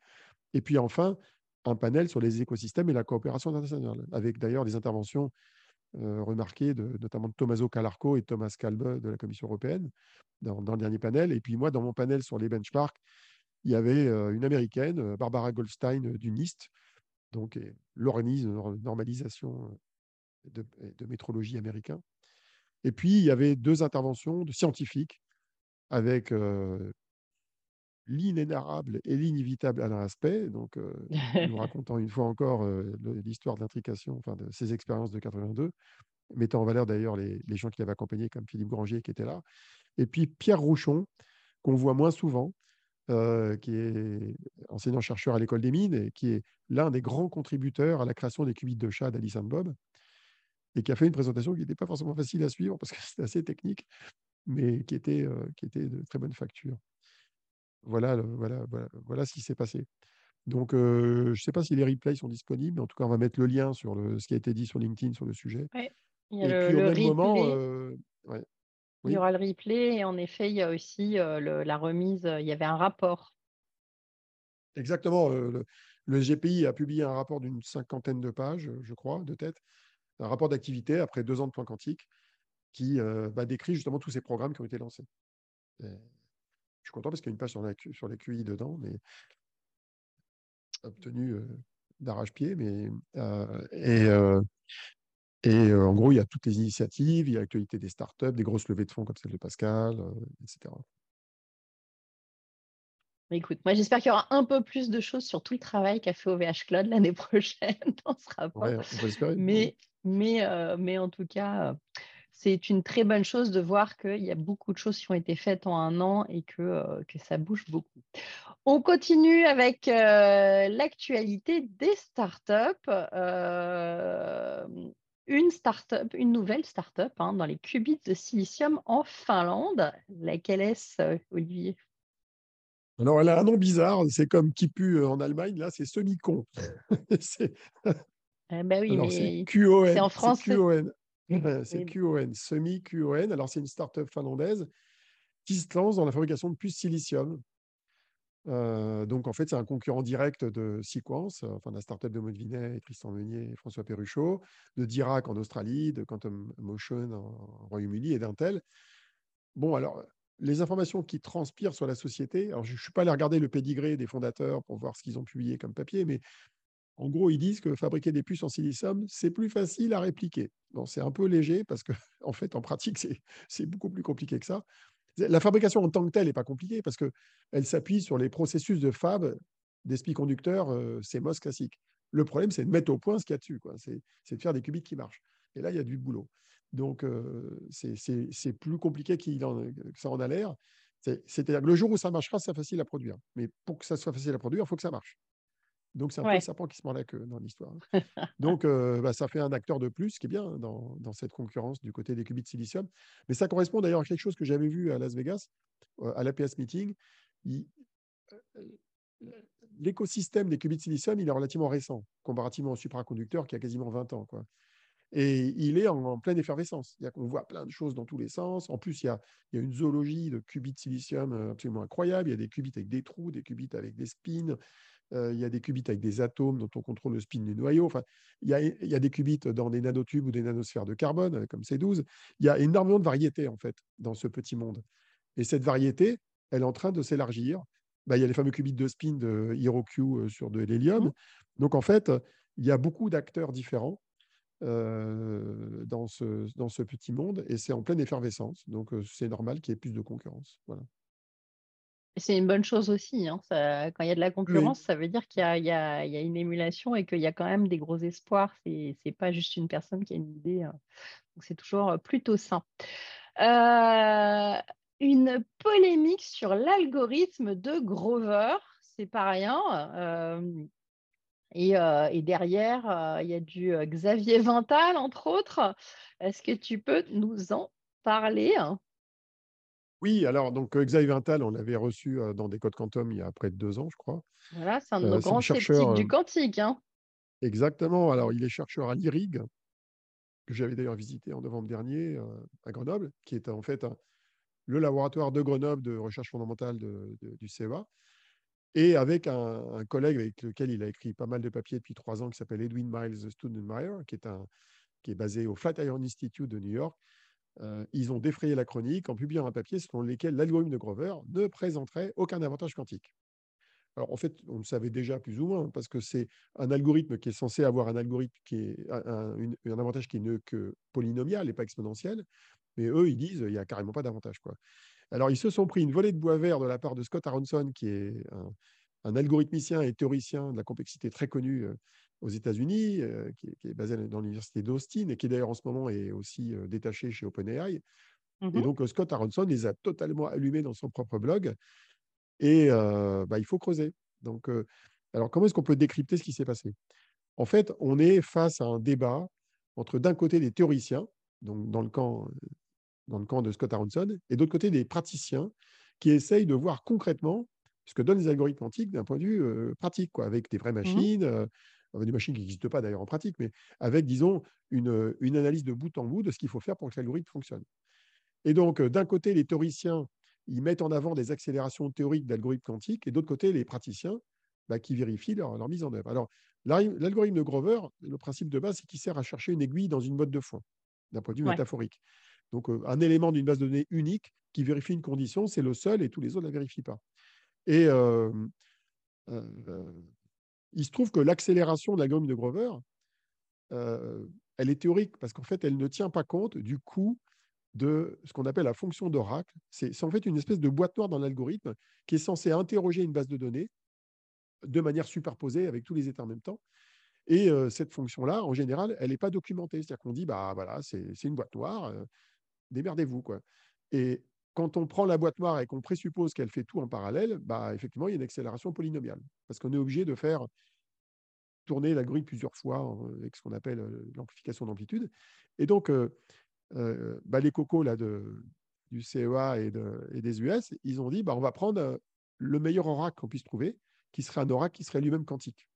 Et puis enfin, un panel sur les écosystèmes et la coopération internationale, avec d'ailleurs des interventions euh, remarqué, notamment de Tommaso Calarco et Thomas Kalbe de la Commission européenne dans, le dernier panel. Et puis moi, dans mon panel sur les benchmarks, il y avait euh, une américaine, euh, Barbara Goldstein du NIST, donc l'organisme de normalisation de, de, métrologie américain. Et puis, il y avait deux interventions de scientifiques avec l'inénarrable et l'inévitable Alain Aspect, donc euh, nous [LAUGHS] racontant une fois encore euh, l'histoire de l'intrication, enfin de ses expériences de 82, mettant en valeur d'ailleurs les, gens qui l'avaient accompagné, comme Philippe Granger qui était là. Et puis Pierre Rouchon, qu'on voit moins souvent, euh, qui est enseignant-chercheur à l'école des mines et qui est l'un des grands contributeurs à la création des qubits de chat d'Alice Bob, et qui a fait une présentation qui n'était pas forcément facile à suivre parce que [LAUGHS] c'était assez technique, mais qui était, qui était de très bonne facture. Voilà, voilà, voilà, ce qui s'est passé. Donc, je ne sais pas si les replays sont disponibles, mais en tout cas, on va mettre le lien sur le, ce qui a été dit sur LinkedIn sur le sujet. Il y a le, replay. Il y aura le replay et en effet, il y a aussi la remise, il y avait un rapport. Exactement. le, GPI a publié un rapport d'une cinquantaine de pages, je crois, de tête, un rapport d'activité après deux ans de plan quantique qui bah, décrit justement tous ces programmes qui ont été lancés. Suis content parce qu'il y a une page sur, la, sur les QI dedans, mais obtenu d'arrache-pied. Mais, et, et en gros, il y a toutes les initiatives, il y a l'actualité des startups, des grosses levées de fonds comme celle de Pascal, etc. Écoute, moi j'espère qu'il y aura un peu plus de choses sur tout le travail qu'a fait OVH Cloud l'année [LAUGHS] prochaine dans ce rapport. Ouais, on peut espérer. Mais, mais, euh, mais en tout cas, euh, c'est une très bonne chose de voir qu'il y a beaucoup de choses qui ont été faites en un an et que, euh, que ça bouge beaucoup. On continue avec l'actualité des startups. une startup, une nouvelle startup hein, dans les qubits de silicium en Finlande. Laquelle est-ce, Olivier? Alors, elle a un nom bizarre, c'est comme qui pue en Allemagne, là, c'est semi-con. [LAUGHS] c'est eh ben oui, mais c'est en français. C'est QON, semi-QON. Alors, c'est une start-up finlandaise qui se lance dans la fabrication de puces silicium. Euh, donc, en fait, c'est un concurrent direct de Sequence, enfin, de la start-up de Maud Vinet, Tristan Meunier et François Perruchot, de Dirac en Australie, de Quantum Motion en Royaume-Uni et d'Intel. Bon, alors, les informations qui transpirent sur la société, alors je ne suis pas allé regarder le pédigré des fondateurs pour voir ce qu'ils ont publié comme papier, mais en gros, ils disent que fabriquer des puces en silicium, c'est plus facile à répliquer. c'est un peu léger parce qu'en [LAUGHS] en fait, en pratique, c'est beaucoup plus compliqué que ça. La fabrication en tant que telle n'est pas compliquée parce qu'elle s'appuie sur les processus de fab des semi-conducteurs euh, CMOS classiques. Le problème, c'est de mettre au point ce qu'il y a dessus. C'est de faire des qubits qui marchent. Et là, il y a du boulot. Donc, c'est plus compliqué qu'il que ça en a l'air. C'est-à-dire que le jour où ça marchera, c'est facile à produire. Mais pour que ça soit facile à produire, il faut que ça marche. Donc, c'est un peu le serpent qui se mord la queue dans l'histoire. Hein. [LAUGHS] Donc, bah, ça fait un acteur de plus, ce qui est bien dans, dans, cette concurrence du côté des qubits de silicium. Mais ça correspond d'ailleurs à quelque chose que j'avais vu à Las Vegas, à l'APS Meeting. L'écosystème des qubits de silicium, il est relativement récent, comparativement au supraconducteur qui a quasiment 20 ans. Quoi. Et il est en, pleine effervescence. Il y a qu'on voit plein de choses dans tous les sens. En plus, il y a, il y a une zoologie de qubits de silicium euh, absolument incroyable. Il y a des qubits avec des trous, des qubits avec des spins. Euh, il y a des qubits avec des atomes dont on contrôle le spin du noyau. Enfin, il y, a, il y a des qubits dans des nanotubes ou des nanosphères de carbone, euh, comme C12. Il y a énormément de variétés, en fait, dans ce petit monde. Et cette variété, elle est en train de s'élargir. Bah, il y a les fameux qubits de spin de HeroQ sur de l'hélium. Mmh. Donc, en fait, il y a beaucoup d'acteurs différents euh, dans, ce, dans ce petit monde et c'est en pleine effervescence. Donc, euh, c'est normal qu'il y ait plus de concurrence. Voilà. C'est une bonne chose aussi. Hein. quand il y a de la concurrence, ça veut dire qu'il y, y, y a, une émulation et qu'il y a quand même des gros espoirs. Ce n'est pas juste une personne qui a une idée. Hein. Donc, c'est toujours plutôt sain. Euh, une polémique sur l'algorithme de Grover. C'est pas rien. Euh, et, derrière, il y a du Xavier Vintal, entre autres. Est-ce que tu peux nous en parler? Oui, alors donc Xavier Vintal, on l'avait reçu dans des codes quantum il y a près de deux ans, je crois. Voilà, c'est un de nos grands sceptiques du quantique. Hein. Exactement. Alors, il est chercheur à l'IRIG, que j'avais d'ailleurs visité en novembre dernier à Grenoble, qui est en fait le laboratoire de Grenoble de recherche fondamentale du CEA et avec un, collègue avec lequel il a écrit pas mal de papiers depuis trois ans, qui s'appelle Edwin Miles Studenmeyer, qui est, un, qui est basé au Flatiron Institute de New York. Ils ont défrayé la chronique en publiant un papier selon lequel l'algorithme de Grover ne présenterait aucun avantage quantique. Alors en fait, on le savait déjà plus ou moins, parce que c'est un algorithme qui est censé avoir un algorithme qui est un, avantage qui n'est que polynomial et pas exponentiel. Mais eux, ils disent il n'y a carrément pas d'avantage. Alors, ils se sont pris une volée de bois vert de la part de Scott Aronson, qui est un, algorithmicien et théoricien de la complexité très connu aux États-Unis, euh, qui, est basé dans l'université d'Austin et qui d'ailleurs en ce moment est aussi euh, détaché chez OpenAI. Et mmh donc, Scott Aronson les a totalement allumés dans son propre blog. Et bah, il faut creuser. Donc, alors, comment est-ce qu'on peut décrypter ce qui s'est passé? En fait, on est face à un débat entre d'un côté des théoriciens, donc dans le camp dans le camp de Scott Aronson, et d'autre côté des praticiens qui essayent de voir concrètement ce que donnent les algorithmes quantiques d'un point de vue euh, pratique, quoi, avec des vraies mmh machines, euh, des machines qui n'existent pas d'ailleurs en pratique, mais avec, disons, une, une, analyse de bout en bout de ce qu'il faut faire pour que l'algorithme fonctionne. Et donc, euh, d'un côté, les théoriciens, ils mettent en avant des accélérations théoriques d'algorithmes quantiques, et d'autre côté, les praticiens, bah, qui vérifient leur, leur, mise en œuvre. Alors, l'algorithme de Grover, le principe de base, c'est qu'il sert à chercher une aiguille dans une botte de foin, d'un point de vue métaphorique. Donc, euh, un élément d'une base de données unique qui vérifie une condition, c'est le seul et tous les autres ne la vérifient pas. Et euh, euh, il se trouve que l'accélération de la gomme de Grover, elle est théorique parce qu'en fait, elle ne tient pas compte du coût de ce qu'on appelle la fonction d'oracle. C'est en fait une espèce de boîte noire dans l'algorithme qui est censée interroger une base de données de manière superposée avec tous les états en même temps. Et cette fonction-là, en général, elle n'est pas documentée. C'est-à-dire qu'on dit, bah voilà, c'est une boîte noire, démerdez-vous. Quoi. Et quand on prend la boîte noire et qu'on présuppose qu'elle fait tout en parallèle, bah, effectivement, il y a une accélération polynomiale. Parce qu'on est obligé de faire tourner l'algorithme plusieurs fois avec ce qu'on appelle l'amplification d'amplitude. Et donc, bah, les cocos là, de, du CEA et, des US, ils ont dit bah, on va prendre le meilleur oracle qu'on puisse trouver, qui serait un oracle qui serait lui-même quantique.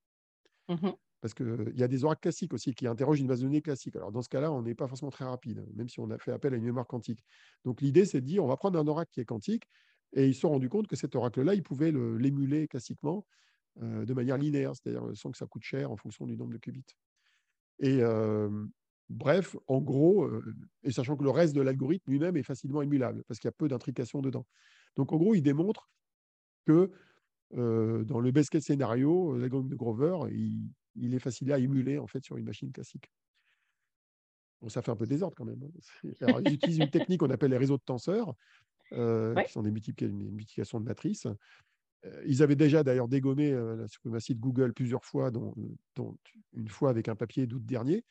Mmh Parce qu'il y a des oracles classiques aussi qui interrogent une base de données classique. Alors, dans ce cas-là, on n'est pas forcément très rapide, même si on a fait appel à une mémoire quantique. Donc, l'idée, c'est de dire on va prendre un oracle qui est quantique. Et ils se sont rendus compte que cet oracle-là, ils pouvaient l'émuler classiquement de manière linéaire, c'est-à-dire sans que ça coûte cher en fonction du nombre de qubits. Et bref, en gros, et sachant que le reste de l'algorithme lui-même est facilement émulable, parce qu'il y a peu d'intrications dedans. Donc, en gros, il démontre que dans le best case scénario, l'algorithme de Grover, il, est facile à émuler en fait sur une machine classique. Bon, ça fait un peu désordre quand même. Hein. Alors, ils utilisent une technique qu'on appelle les réseaux de tenseurs, qui sont des multiplications de matrices. Ils avaient déjà d'ailleurs dégommé la suprématie de Google plusieurs fois, dont, une fois avec un papier d'août dernier,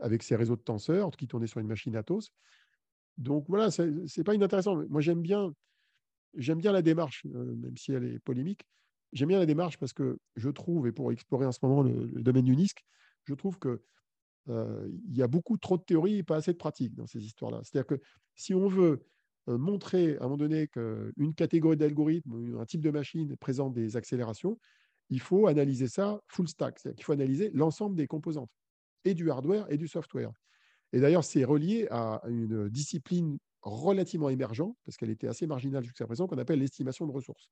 avec ces réseaux de tenseurs qui tournaient sur une machine Atos. Donc voilà, c'est pas inintéressant. Moi, j'aime bien, j'aime bien la démarche, même si elle est polémique. J'aime bien la démarche parce que je trouve, et pour explorer en ce moment le, domaine du NISC, je trouve que il y a beaucoup trop de théories et pas assez de pratiques dans ces histoires-là. C'est-à-dire que si on veut montrer à un moment donné qu'une catégorie d'algorithmes ou un type de machine présente des accélérations, il faut analyser ça full stack. C'est-à-dire qu'il faut analyser l'ensemble des composantes, et du hardware et du software. Et d'ailleurs, c'est relié à une discipline relativement émergente, parce qu'elle était assez marginale jusqu'à présent, qu'on appelle l'estimation de ressources.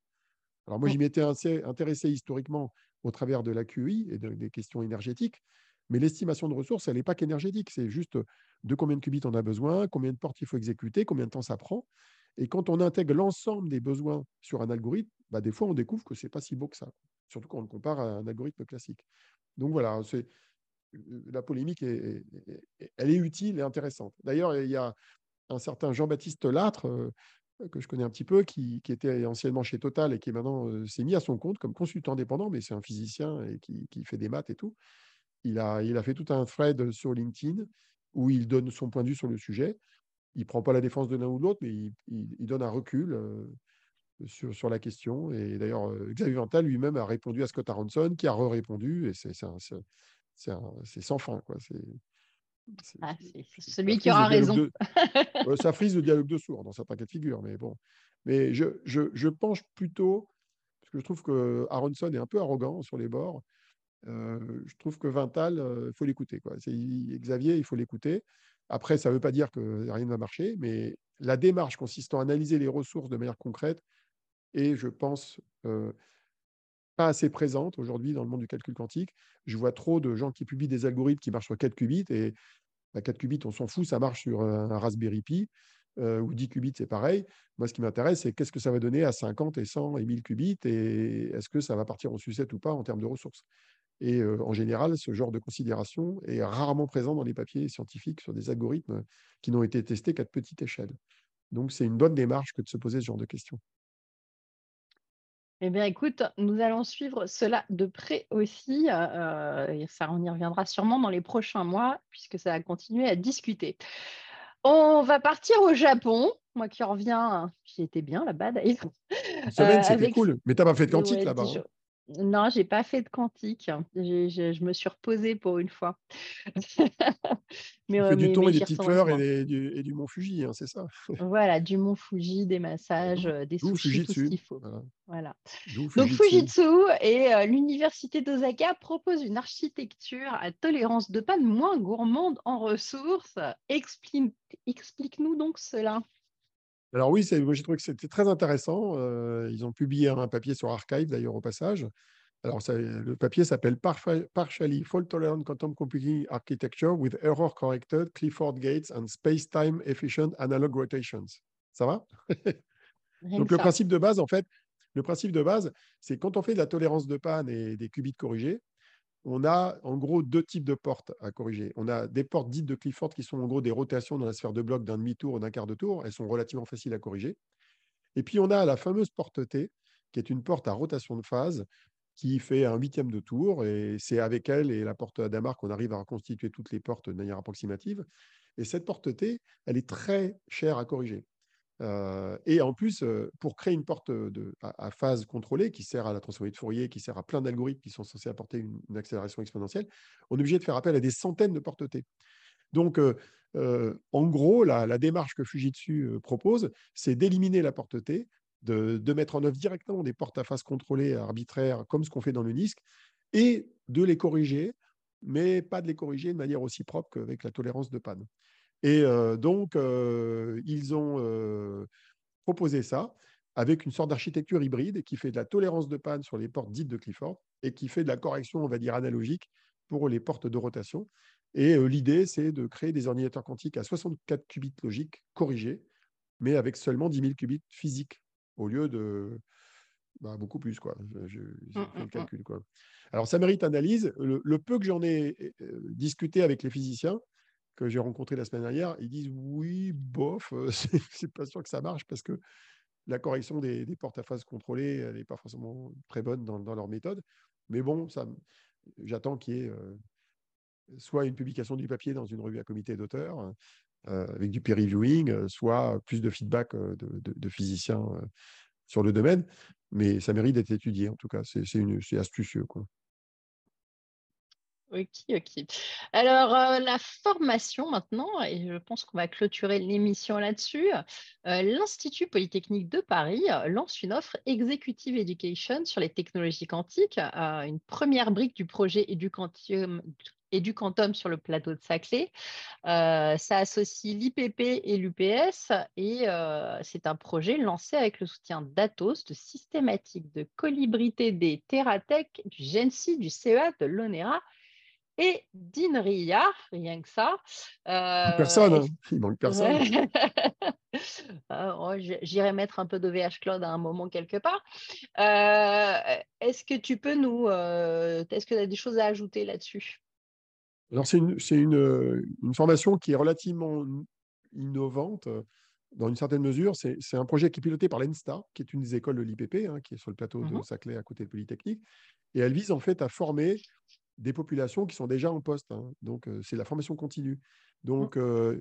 Alors moi, j'y m'étais intéressé historiquement au travers de la QI et des questions énergétiques, mais l'estimation de ressources, elle n'est pas qu'énergétique, c'est juste de combien de qubits on a besoin, combien de portes il faut exécuter, combien de temps ça prend. Et quand on intègre l'ensemble des besoins sur un algorithme, bah, des fois, on découvre que ce n'est pas si beau que ça, surtout quand on le compare à un algorithme classique. Donc voilà, c'est, la polémique, est, elle est utile et intéressante. D'ailleurs, il y a un certain Jean-Baptiste Latre, que je connais un petit peu, qui, était anciennement chez Total et qui maintenant s'est mis à son compte comme consultant indépendant, mais c'est un physicien et qui, fait des maths et tout. Il a, il a fait tout un thread sur LinkedIn où il donne son point de vue sur le sujet. Il ne prend pas la défense de l'un ou de l'autre, mais il, il, donne un recul sur, sur, la question. Et d'ailleurs, Xavier Vental lui-même a répondu à Scott Aronson, qui a re-répondu, et c'est sans fin. Quoi. C'est ah, celui qui aura raison. [LAUGHS] ça frise le dialogue de sourds dans certains cas de figure, mais bon. Mais je, je, je penche plutôt, parce que je trouve que Aronson est un peu arrogant sur les bords. Euh, je trouve que Vintal, il euh, faut l'écouter. Xavier, il faut l'écouter. Après, ça ne veut pas dire que rien ne va marcher, mais la démarche consistant à analyser les ressources de manière concrète est, je pense, euh, pas assez présente aujourd'hui dans le monde du calcul quantique. Je vois trop de gens qui publient des algorithmes qui marchent sur 4 qubits et 4 bah, qubits, on s'en fout, ça marche sur un Raspberry Pi. ou 10 qubits, c'est pareil. Moi, ce qui m'intéresse, c'est qu'est-ce que ça va donner à 50 et 100 et 1000 qubits et est-ce que ça va partir en sucette ou pas en termes de ressources? Et en général, ce genre de considération est rarement présent dans les papiers scientifiques sur des algorithmes qui n'ont été testés qu'à petite échelle. Donc, c'est une bonne démarche que de se poser ce genre de questions. Eh bien, écoute, nous allons suivre cela de près aussi. et ça, on y reviendra sûrement dans les prochains mois, puisque ça va continuer à discuter. On va partir au Japon. Moi qui reviens, j'y étais bien là-bas d'ailleurs. Semaine, c'était cool. Mais tu n'as pas fait de quantique là-bas. Hein? Non, j'ai pas fait de quantique. Je, me suis reposée pour une fois. [LAUGHS] mais, tu fais du ton et des petites fleurs et, du, mont Fuji, hein, c'est ça [LAUGHS] Voilà, du mont Fuji, des massages, euh, des sushis, tout ce qu'il faut. Voilà. Donc Fujitsu et euh, l'université d'Osaka proposent une architecture à tolérance de panne moins gourmande en ressources. Explique-nous donc cela. Alors oui, moi j'ai trouvé que c'était très intéressant. Euh, ils ont publié un papier sur Archive d'ailleurs au passage. Alors ça, le papier s'appelle Partially Fault Tolerant Quantum Computing Architecture with Error Corrected Clifford Gates and Space-Time Efficient Analog Rotations. Ça va? [LAUGHS] Donc le principe de base, en fait, le principe de base, c'est quand on fait de la tolérance de panne et des qubits corrigés, on a en gros deux types de portes à corriger. On a des portes dites de Clifford qui sont en gros des rotations dans la sphère de bloc d'un demi-tour ou d'un quart de tour. Elles sont relativement faciles à corriger. Et puis on a la fameuse porte T, qui est une porte à rotation de phase qui fait un huitième de tour. Et c'est avec elle et la porte Adamar qu'on arrive à reconstituer toutes les portes de manière approximative. Et cette porte T, elle est très chère à corriger. Euh, et en plus, euh, pour créer une porte de, à, phase contrôlée qui sert à la transformée de Fourier, qui sert à plein d'algorithmes qui sont censés apporter une, accélération exponentielle, on est obligé de faire appel à des centaines de portes T. Donc, euh, en gros, la, démarche que Fujitsu propose, c'est d'éliminer la porte T, de, mettre en œuvre directement des portes à phase contrôlées arbitraires, comme ce qu'on fait dans le NISC, et de les corriger, mais pas de les corriger de manière aussi propre qu'avec la tolérance de panne. Et donc, ils ont proposé ça avec une sorte d'architecture hybride qui fait de la tolérance de panne sur les portes dites de Clifford et qui fait de la correction, on va dire, analogique pour les portes de rotation. Et l'idée, c'est de créer des ordinateurs quantiques à 64 qubits logiques corrigés, mais avec seulement 10 000 qubits physiques au lieu de bah, beaucoup plus. Quoi. Je, mmh, fait le mmh, mmh. calcul. Quoi. Alors, ça mérite analyse. le peu que j'en ai discuté avec les physiciens, que j'ai rencontré la semaine dernière, ils disent oui, bof, euh, [LAUGHS] c'est pas sûr que ça marche parce que la correction des, à phase contrôlées, n'est pas forcément très bonne dans, leur méthode. Mais bon, j'attends qu'il y ait euh, soit une publication du papier dans une revue à comité d'auteurs, euh, avec du peer reviewing, soit plus de feedback de, de physiciens sur le domaine. Mais ça mérite d'être étudié, en tout cas. C'est astucieux. Quoi. Ok, ok. Alors, euh, la formation maintenant, et je pense qu'on va clôturer l'émission là-dessus. Euh, L'Institut Polytechnique de Paris euh, lance une offre Executive Education sur les technologies quantiques, une première brique du projet Educantium, sur le plateau de Saclay. ça associe l'IPP et l'UPS et c'est un projet lancé avec le soutien d'Atos, de Systématique, de Colibri TD, Terratech, du GENSI, du CEA, de l'ONERA et d'Inria, rien que ça. Euh, personne, hein. il manque personne. [LAUGHS] Euh, oh, j'irai mettre un peu de VH Cloud à un moment quelque part. Euh, est-ce que tu peux nous. Est-ce que tu as des choses à ajouter là-dessus? Alors, c'est une, une, une, formation qui est relativement innovante dans une certaine mesure. C'est un projet qui est piloté par l'ENSTA, qui est une des écoles de l'IPP, hein, qui est sur le plateau de mmh Saclay à côté de Polytechnique. Et elle vise en fait à former des populations qui sont déjà en poste. Hein. Donc, c'est la formation continue. Mmh. Donc,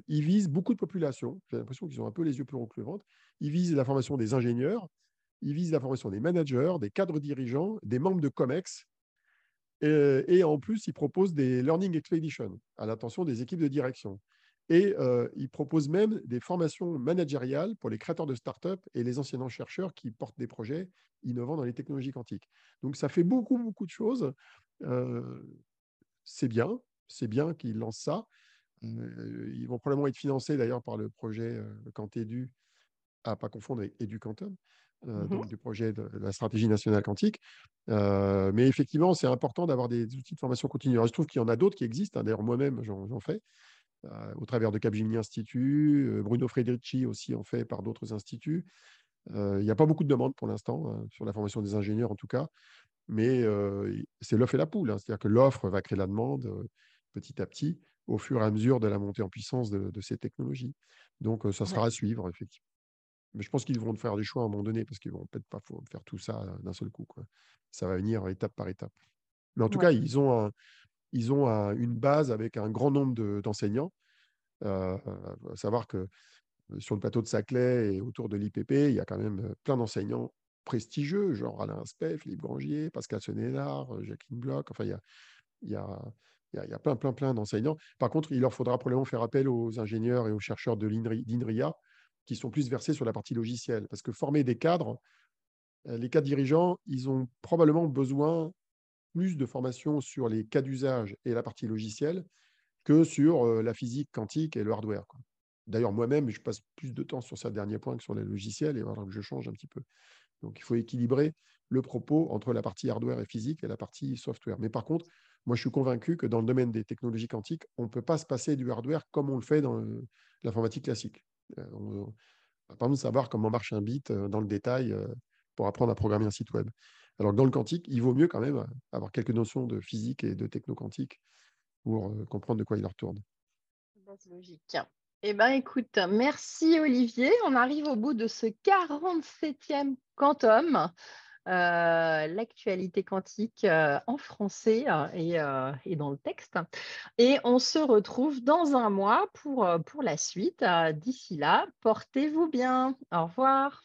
ils visent beaucoup de populations. J'ai l'impression qu'ils ont un peu les yeux plus ronds que le ventre. Ils visent la formation des ingénieurs, ils visent la formation des managers, des cadres dirigeants, des membres de COMEX. Et, en plus, ils proposent des Learning Expeditions à l'attention des équipes de direction. Et ils proposent même des formations managériales pour les créateurs de start-up et les enseignants chercheurs qui portent des projets innovants dans les technologies quantiques. Donc, ça fait beaucoup, beaucoup de choses c'est bien, c'est bien qu'ils lancent ça. ils vont probablement être financés d'ailleurs par le projet Quantedu, à pas confondre avec EduQuantum, mmh donc du projet de la stratégie nationale quantique. mais effectivement, c'est important d'avoir des outils de formation continue. Alors, je trouve qu'il y en a d'autres qui existent. Hein. D'ailleurs, moi-même, j'en fais au travers de Capgemini Institut. Bruno Frederici aussi en fait par d'autres instituts. Il n'y a pas beaucoup de demandes pour l'instant hein, sur la formation des ingénieurs en tout cas mais c'est l'offre et la poule. Hein. C'est-à-dire que l'offre va créer la demande petit à petit au fur et à mesure de la montée en puissance de, ces technologies. Donc, ça sera à suivre, effectivement. Mais je pense qu'ils vont faire des choix à un moment donné parce qu'ils ne vont peut-être pas faire tout ça d'un seul coup. Quoi. Ça va venir étape par étape. Mais en tout cas, ils ont, ils ont une base avec un grand nombre d'enseignants. à savoir que sur le plateau de Saclay et autour de l'IPP, il y a quand même plein d'enseignants prestigieux, genre Alain Aspect, Philippe Grangier, Pascal Senénard, euh, Jacqueline Bloch. Enfin, il y a, il y a, il y a plein, plein, plein d'enseignants. Par contre, il leur faudra probablement faire appel aux ingénieurs et aux chercheurs de l'INRIA qui sont plus versés sur la partie logicielle. Parce que former des cadres, euh, les cadres dirigeants, ils ont probablement besoin plus de formation sur les cas d'usage et la partie logicielle que sur euh, la physique quantique et le hardware. D'ailleurs, moi-même, je passe plus de temps sur ce dernier point que sur les logiciels et voilà que je change un petit peu. Donc, il faut équilibrer le propos entre la partie hardware et physique et la partie software. Mais par contre, moi, je suis convaincu que dans le domaine des technologies quantiques, on ne peut pas se passer du hardware comme on le fait dans l'informatique classique. Euh, on va pas savoir comment marche un bit euh, dans le détail euh, pour apprendre à programmer un site web. Alors dans le quantique, il vaut mieux quand même avoir quelques notions de physique et de techno-quantique pour comprendre de quoi il leur retourne. C'est logique. Eh bien, écoute, merci Olivier. On arrive au bout de ce 47e quantum. Euh, l'actualité quantique euh, en français euh, et, dans le texte. Et on se retrouve dans un mois pour, pour la suite. D'ici là, portez-vous bien. Au revoir.